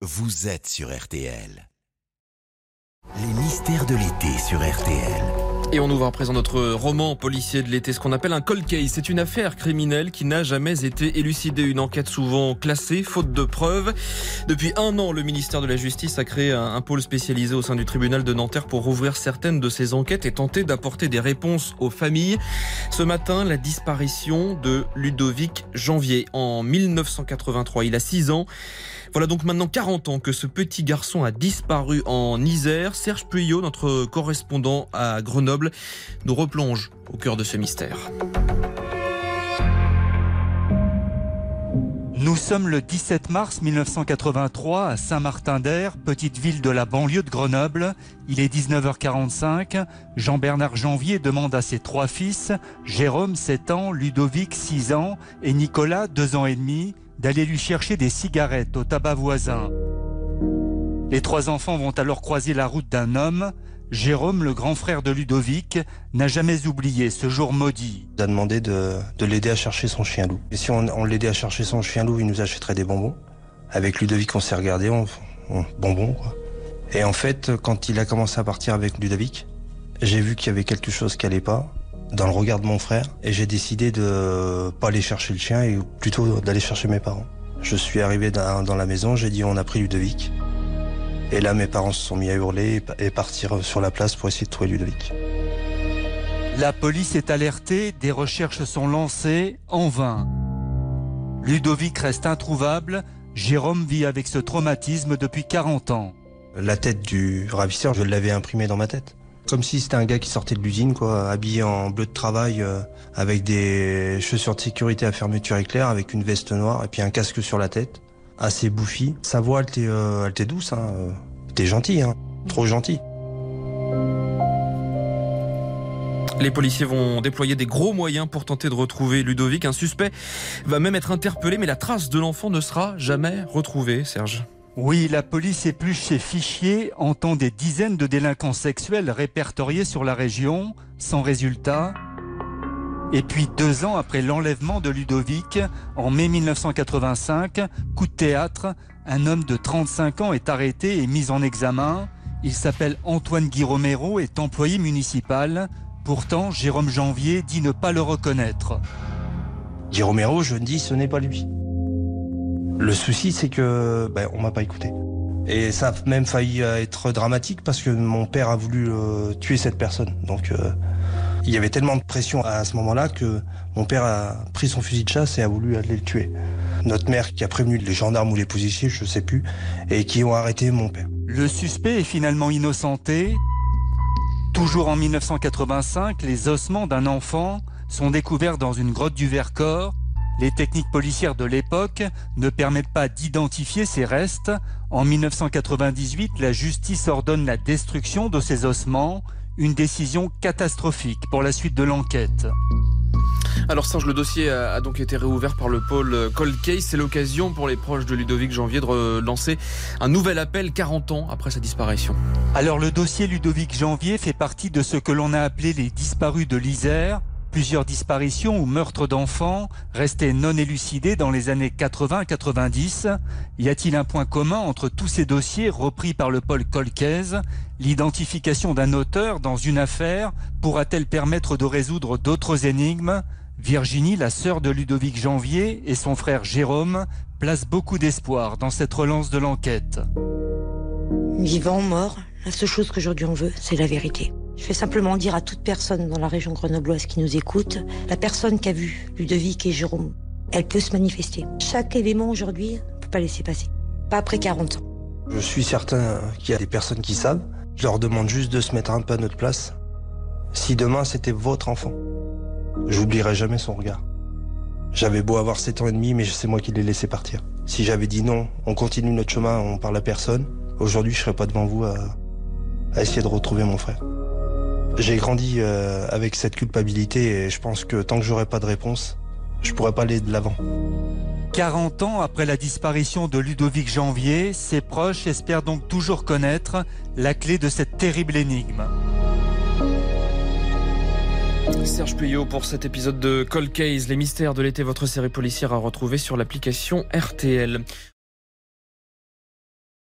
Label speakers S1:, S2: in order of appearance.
S1: vous êtes sur RTL. Les mystères de l'été sur RTL.
S2: Et on ouvre à présent notre roman policier de l'été, ce qu'on appelle un cold case. C'est une affaire criminelle qui n'a jamais été élucidée. Une enquête souvent classée, faute de preuves. Depuis un an, le ministère de la Justice a créé un, un pôle spécialisé au sein du tribunal de Nanterre pour rouvrir certaines de ces enquêtes et tenter d'apporter des réponses aux familles. Ce matin, la disparition de Ludovic Janvier en 1983. Il a 6 ans. Voilà donc maintenant 40 ans que ce petit garçon a disparu en Isère. Serge Puyot, notre correspondant à Grenoble, nous replonge au cœur de ce mystère.
S3: Nous sommes le 17 mars 1983 à Saint-Martin-d'Air, petite ville de la banlieue de Grenoble. Il est 19h45. Jean-Bernard Janvier demande à ses trois fils, Jérôme 7 ans, Ludovic 6 ans et Nicolas 2 ans et demi, d'aller lui chercher des cigarettes au tabac voisin. Les trois enfants vont alors croiser la route d'un homme. Jérôme, le grand frère de Ludovic, n'a jamais oublié ce jour maudit.
S4: Il a demandé de, de l'aider à chercher son chien loup. Et si on, l'aidait à chercher son chien loup, il nous achèterait des bonbons. Avec Ludovic, on s'est regardé, on, on- bonbons. Et en fait, quand il a commencé à partir avec Ludovic, j'ai vu qu'il y avait quelque chose qui allait pas dans le regard de mon frère et j'ai décidé de pas aller chercher le chien et plutôt d'aller chercher mes parents. Je suis arrivé dans la maison, j'ai dit on a pris Ludovic. Et là, mes parents se sont mis à hurler et, pa- et partir sur la place pour essayer de trouver Ludovic.
S3: La police est alertée, des recherches sont lancées, en vain. Ludovic reste introuvable, Jérôme vit avec ce traumatisme depuis 40 ans.
S4: La tête du ravisseur, je l'avais imprimé dans ma tête. Comme si c'était un gars qui sortait de l'usine, quoi, habillé en bleu de travail, euh, avec des chaussures de sécurité à fermeture éclair, avec une veste noire et puis un casque sur la tête, assez bouffi. Sa voix, elle était, euh, elle était douce, hein. T'es gentil, hein. Trop gentil.
S2: Les policiers vont déployer des gros moyens pour tenter de retrouver Ludovic. Un suspect va même être interpellé, mais la trace de l'enfant ne sera jamais retrouvée, Serge.
S3: Oui, la police épluche ses fichiers, entend des dizaines de délinquants sexuels répertoriés sur la région, sans résultat. Et puis deux ans après l'enlèvement de Ludovic, en mai 1985, coup de théâtre, un homme de 35 ans est arrêté et mis en examen. Il s'appelle Antoine Guy Romero, est employé municipal. Pourtant, Jérôme Janvier dit ne pas le reconnaître.
S4: Dit Romero, je dis ce n'est pas lui. Le souci, c'est que ben, on m'a pas écouté. Et ça a même failli être dramatique parce que mon père a voulu euh, tuer cette personne. Donc euh, il y avait tellement de pression à ce moment-là que mon père a pris son fusil de chasse et a voulu aller le tuer. Notre mère qui a prévenu les gendarmes ou les policiers, je sais plus, et qui ont arrêté mon père.
S3: Le suspect est finalement innocenté. Toujours en 1985, les ossements d'un enfant sont découverts dans une grotte du Vercors. Les techniques policières de l'époque ne permettent pas d'identifier ces restes. En 1998, la justice ordonne la destruction de ces ossements, une décision catastrophique pour la suite de l'enquête.
S2: Alors Serge, le dossier a donc été réouvert par le pôle euh, Cold Case. C'est l'occasion pour les proches de Ludovic Janvier de relancer un nouvel appel 40 ans après sa disparition.
S3: Alors le dossier Ludovic Janvier fait partie de ce que l'on a appelé les disparus de l'Isère. Plusieurs disparitions ou meurtres d'enfants restés non élucidés dans les années 80-90. Y a-t-il un point commun entre tous ces dossiers repris par le pôle Colcaise L'identification d'un auteur dans une affaire pourra-t-elle permettre de résoudre d'autres énigmes? Virginie, la sœur de Ludovic Janvier, et son frère Jérôme placent beaucoup d'espoir dans cette relance de l'enquête.
S5: Vivant, mort, la seule chose qu'aujourd'hui on veut, c'est la vérité. Je vais simplement dire à toute personne dans la région grenobloise qui nous écoute, la personne qui a vu Ludovic et Jérôme, elle peut se manifester. Chaque élément aujourd'hui, on peut pas laisser passer. Pas après 40 ans.
S4: Je suis certain qu'il y a des personnes qui savent. Je leur demande juste de se mettre un peu à notre place. Si demain c'était votre enfant, j'oublierai jamais son regard. J'avais beau avoir 7 ans et demi, mais c'est moi qui l'ai laissé partir. Si j'avais dit non, on continue notre chemin, on parle à personne, aujourd'hui je serais pas devant vous à, à essayer de retrouver mon frère. J'ai grandi euh, avec cette culpabilité et je pense que tant que j'aurai pas de réponse, je pourrai pas aller de l'avant.
S3: 40 ans après la disparition de Ludovic Janvier, ses proches espèrent donc toujours connaître la clé de cette terrible énigme.
S2: Serge Puyot pour cet épisode de Cold Case, les mystères de l'été, votre série policière à retrouver sur l'application RTL.